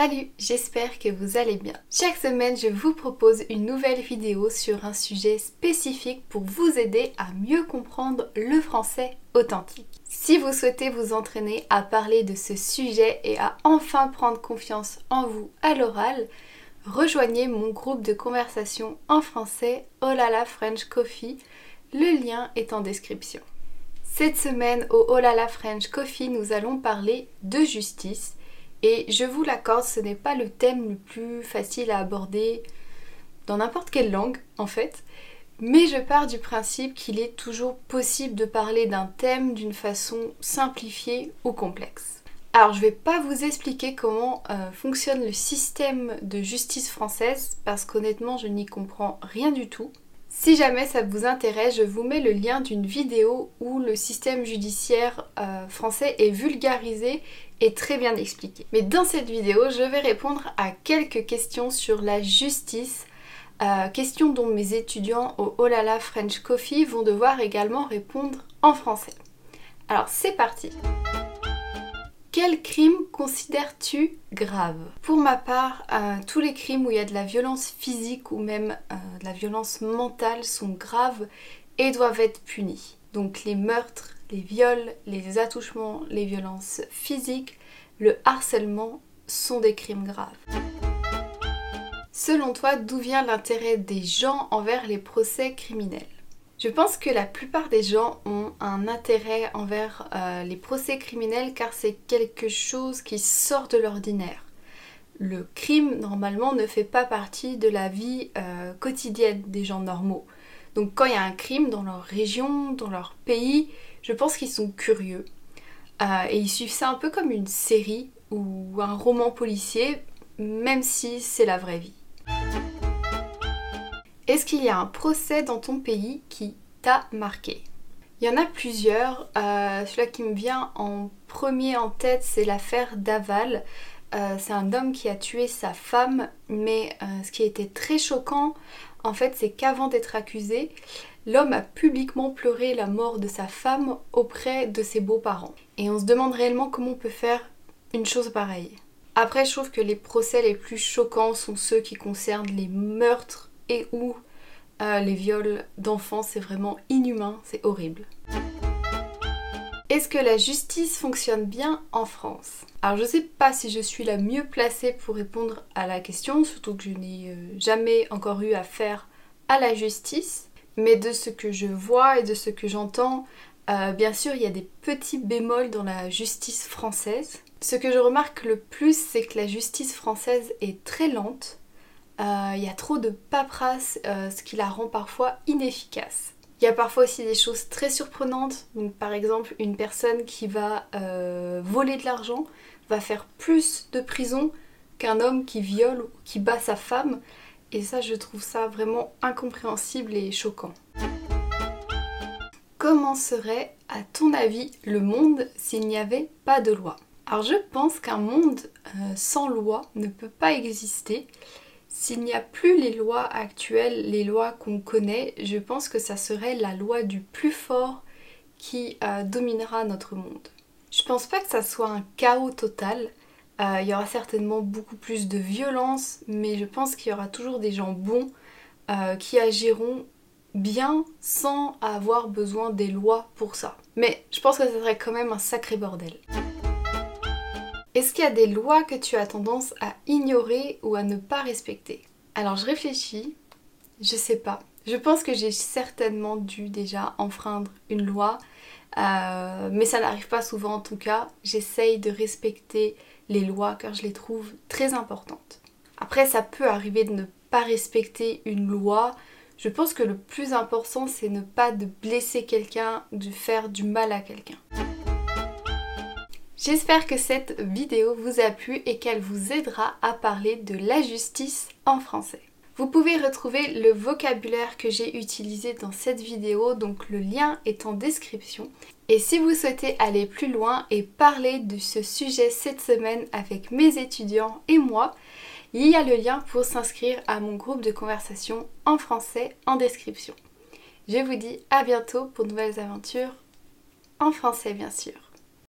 Salut, j'espère que vous allez bien. Chaque semaine, je vous propose une nouvelle vidéo sur un sujet spécifique pour vous aider à mieux comprendre le français authentique. Si vous souhaitez vous entraîner à parler de ce sujet et à enfin prendre confiance en vous à l'oral, rejoignez mon groupe de conversation en français Olala French Coffee. Le lien est en description. Cette semaine au Olala French Coffee, nous allons parler de justice et je vous l'accorde, ce n'est pas le thème le plus facile à aborder dans n'importe quelle langue en fait. Mais je pars du principe qu'il est toujours possible de parler d'un thème d'une façon simplifiée ou complexe. Alors je ne vais pas vous expliquer comment euh, fonctionne le système de justice française parce qu'honnêtement je n'y comprends rien du tout. Si jamais ça vous intéresse, je vous mets le lien d'une vidéo où le système judiciaire euh, français est vulgarisé et très bien expliqué. Mais dans cette vidéo, je vais répondre à quelques questions sur la justice, euh, questions dont mes étudiants au Olala French Coffee vont devoir également répondre en français. Alors c'est parti quel crime considères-tu grave Pour ma part, euh, tous les crimes où il y a de la violence physique ou même euh, de la violence mentale sont graves et doivent être punis. Donc les meurtres, les viols, les attouchements, les violences physiques, le harcèlement sont des crimes graves. Selon toi, d'où vient l'intérêt des gens envers les procès criminels? Je pense que la plupart des gens ont un intérêt envers euh, les procès criminels car c'est quelque chose qui sort de l'ordinaire. Le crime, normalement, ne fait pas partie de la vie euh, quotidienne des gens normaux. Donc quand il y a un crime dans leur région, dans leur pays, je pense qu'ils sont curieux. Euh, et ils suivent ça un peu comme une série ou un roman policier, même si c'est la vraie vie. Est-ce qu'il y a un procès dans ton pays qui t'a marqué? Il y en a plusieurs. Euh, celui qui me vient en premier en tête, c'est l'affaire Daval. Euh, c'est un homme qui a tué sa femme, mais euh, ce qui été très choquant, en fait, c'est qu'avant d'être accusé, l'homme a publiquement pleuré la mort de sa femme auprès de ses beaux-parents. Et on se demande réellement comment on peut faire une chose pareille. Après, je trouve que les procès les plus choquants sont ceux qui concernent les meurtres et où euh, les viols d'enfants, c'est vraiment inhumain, c'est horrible. Est-ce que la justice fonctionne bien en France? Alors je sais pas si je suis la mieux placée pour répondre à la question, surtout que je n'ai euh, jamais encore eu affaire à la justice, mais de ce que je vois et de ce que j'entends, euh, bien sûr il y a des petits bémols dans la justice française. Ce que je remarque le plus, c'est que la justice française est très lente, il y a trop de paperasse, euh, ce qui la rend parfois inefficace. Il y a parfois aussi des choses très surprenantes. Par exemple, une personne qui va euh, voler de l'argent va faire plus de prison qu'un homme qui viole ou qui bat sa femme. Et ça, je trouve ça vraiment incompréhensible et choquant. Comment serait, à ton avis, le monde s'il n'y avait pas de loi? Alors je pense qu'un monde sans loi ne peut pas exister. S'il n'y a plus les lois actuelles, les lois qu'on connaît, je pense que ça serait la loi du plus fort qui euh, dominera notre monde. Je pense pas que ça soit un chaos total. Euh, il y aura certainement beaucoup plus de violence, mais je pense qu'il y aura toujours des gens bons euh, qui agiront bien sans avoir besoin des lois pour ça. Mais je pense que ça serait quand même un sacré bordel. Est-ce qu'il y a des lois que tu as tendance à ignorer ou à ne pas respecter? Alors je réfléchis, je sais pas. Je pense que j'ai certainement dû déjà enfreindre une loi, euh, mais ça n'arrive pas souvent en tout cas. J'essaye de respecter les lois car je les trouve très importantes. Après, ça peut arriver de ne pas respecter une loi. Je pense que le plus important, c'est ne pas de blesser quelqu'un, de faire du mal à quelqu'un. J'espère que cette vidéo vous a plu et qu'elle vous aidera à parler de la justice en français. Vous pouvez retrouver le vocabulaire que j'ai utilisé dans cette vidéo, donc le lien est en description. Et si vous souhaitez aller plus loin et parler de ce sujet cette semaine avec mes étudiants et moi, il y a le lien pour s'inscrire à mon groupe de conversation en français en description. Je vous dis à bientôt pour de nouvelles aventures en français bien sûr.